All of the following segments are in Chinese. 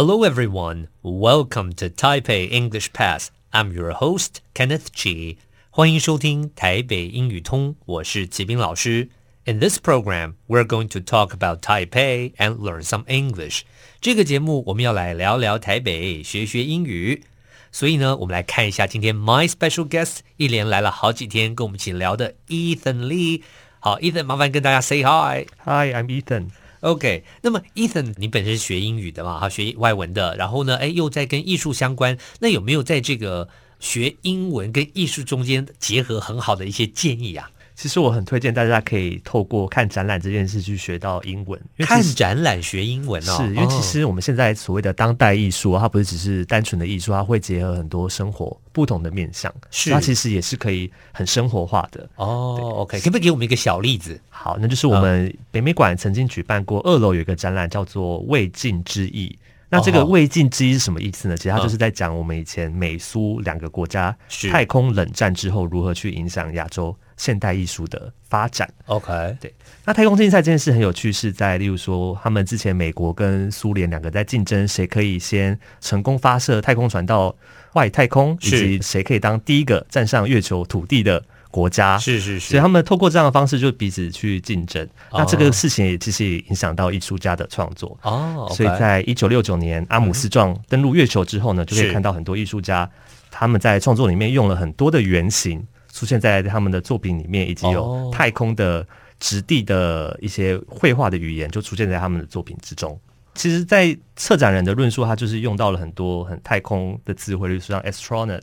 Hello, everyone. Welcome to Taipei English Pass. I'm your host, Kenneth Chi. 欢迎收听台北英语通，我是启斌老师。In this program, we're going to talk about Taipei and learn some English. 这个节目我们要来聊聊台北，学学英语。所以呢，我们来看一下今天 My Special Guest 一连来了好几天，跟我们一起聊的 Ethan Lee。好，Ethan，麻烦跟大家 say hi。Hi，I'm Ethan。 OK，那么 Ethan，你本身是学英语的嘛？哈，学外文的，然后呢，哎，又在跟艺术相关，那有没有在这个学英文跟艺术中间结合很好的一些建议啊？其实我很推荐大家可以透过看展览这件事去学到英文。看展览学英文哦，是因为其实我们现在所谓的当代艺术，它不是只是单纯的艺术，它会结合很多生活不同的面向，是它其实也是可以很生活化的。哦，OK，可不可以给我们一个小例子？好，那就是我们北美馆曾经举办过二楼有一个展览，叫做《未尽之意》。那这个未尽之意是什么意思呢？其实它就是在讲我们以前美苏两个国家太空冷战之后如何去影响亚洲现代艺术的发展。OK，对。那太空竞赛这件事很有趣，是在例如说，他们之前美国跟苏联两个在竞争，谁可以先成功发射太空船到外太空，以及谁可以当第一个站上月球土地的。国家是是是，所以他们透过这样的方式就彼此去竞争。哦、那这个事情也其实也影响到艺术家的创作哦。所以在一九六九年阿姆斯壮登陆月球之后呢，嗯、就可以看到很多艺术家他们在创作里面用了很多的原型出现在他们的作品里面，以及有太空的质地的一些绘画的语言就出现在他们的作品之中。其实，在策展人的论述，他就是用到了很多很太空的词汇，例如像 astronaut。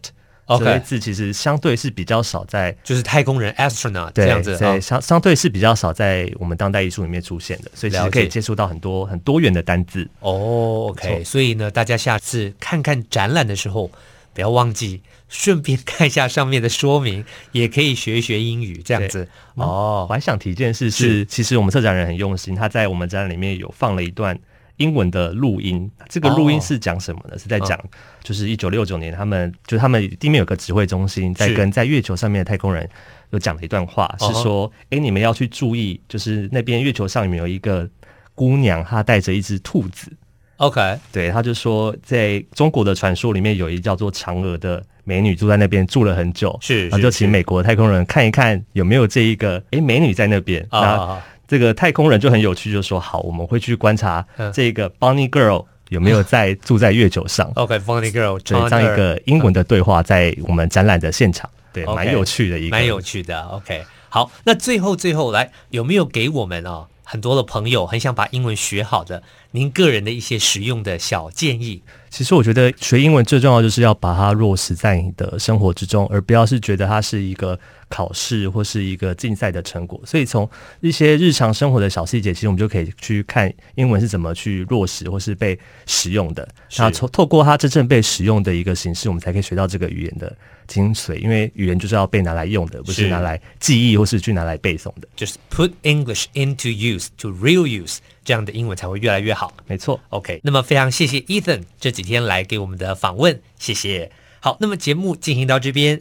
这些字其实相对是比较少在，就是太空人 astronaut 这样子，对，相相对是比较少在我们当代艺术里面出现的，所以其实可以接触到很多很多元的单字。哦，OK，所以呢，大家下次看看展览的时候，不要忘记顺便看一下上面的说明，也可以学一学英语这样子。哦，我还想提一件事是，是其实我们策展人很用心，他在我们展览里面有放了一段。英文的录音，这个录音是讲什么呢？Oh. 是在讲，就是一九六九年，他们就是他们地面有个指挥中心，在跟在月球上面的太空人有讲了一段话，是说，哎、欸，你们要去注意，就是那边月球上面有一个姑娘，她带着一只兔子。OK，对，他就说，在中国的传说里面，有一叫做嫦娥的美女住在那边住了很久，是，然后就请美国的太空人看一看有没有这一个，哎、欸，美女在那边。Oh. 这个太空人就很有趣，就说好，我们会去观察这个 Bunny Girl 有没有在住在月球上。OK，Bunny Girl，对这样一个英文的对话在我们展览的现场，对，蛮有趣的一个，蛮有趣的。OK，好，那最后最后来，有没有给我们啊很多的朋友很想把英文学好的，您个人的一些实用的小建议？其实我觉得学英文最重要就是要把它落实在你的生活之中，而不要是觉得它是一个考试或是一个竞赛的成果。所以从一些日常生活的小细节，其实我们就可以去看英文是怎么去落实或是被使用的。那透透过它真正被使用的一个形式，我们才可以学到这个语言的精髓。因为语言就是要被拿来用的，不是拿来记忆或是去拿来背诵的。就是 put English into use to real use。这样的英文才会越来越好。没错，OK。那么非常谢谢 Ethan 这几天来给我们的访问，谢谢。好，那么节目进行到这边。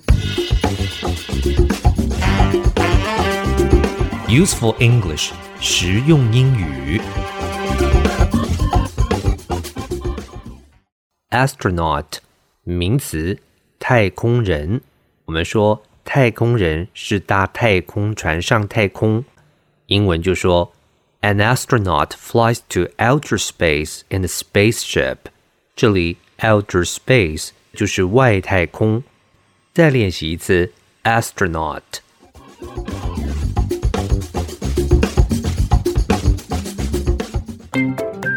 Useful English，实用英语。Astronaut，名词，太空人。我们说太空人是搭太空船上太空，英文就说。An astronaut flies to outer space in a spaceship。这里 outer space 就是外太空。再练习一次，astronaut。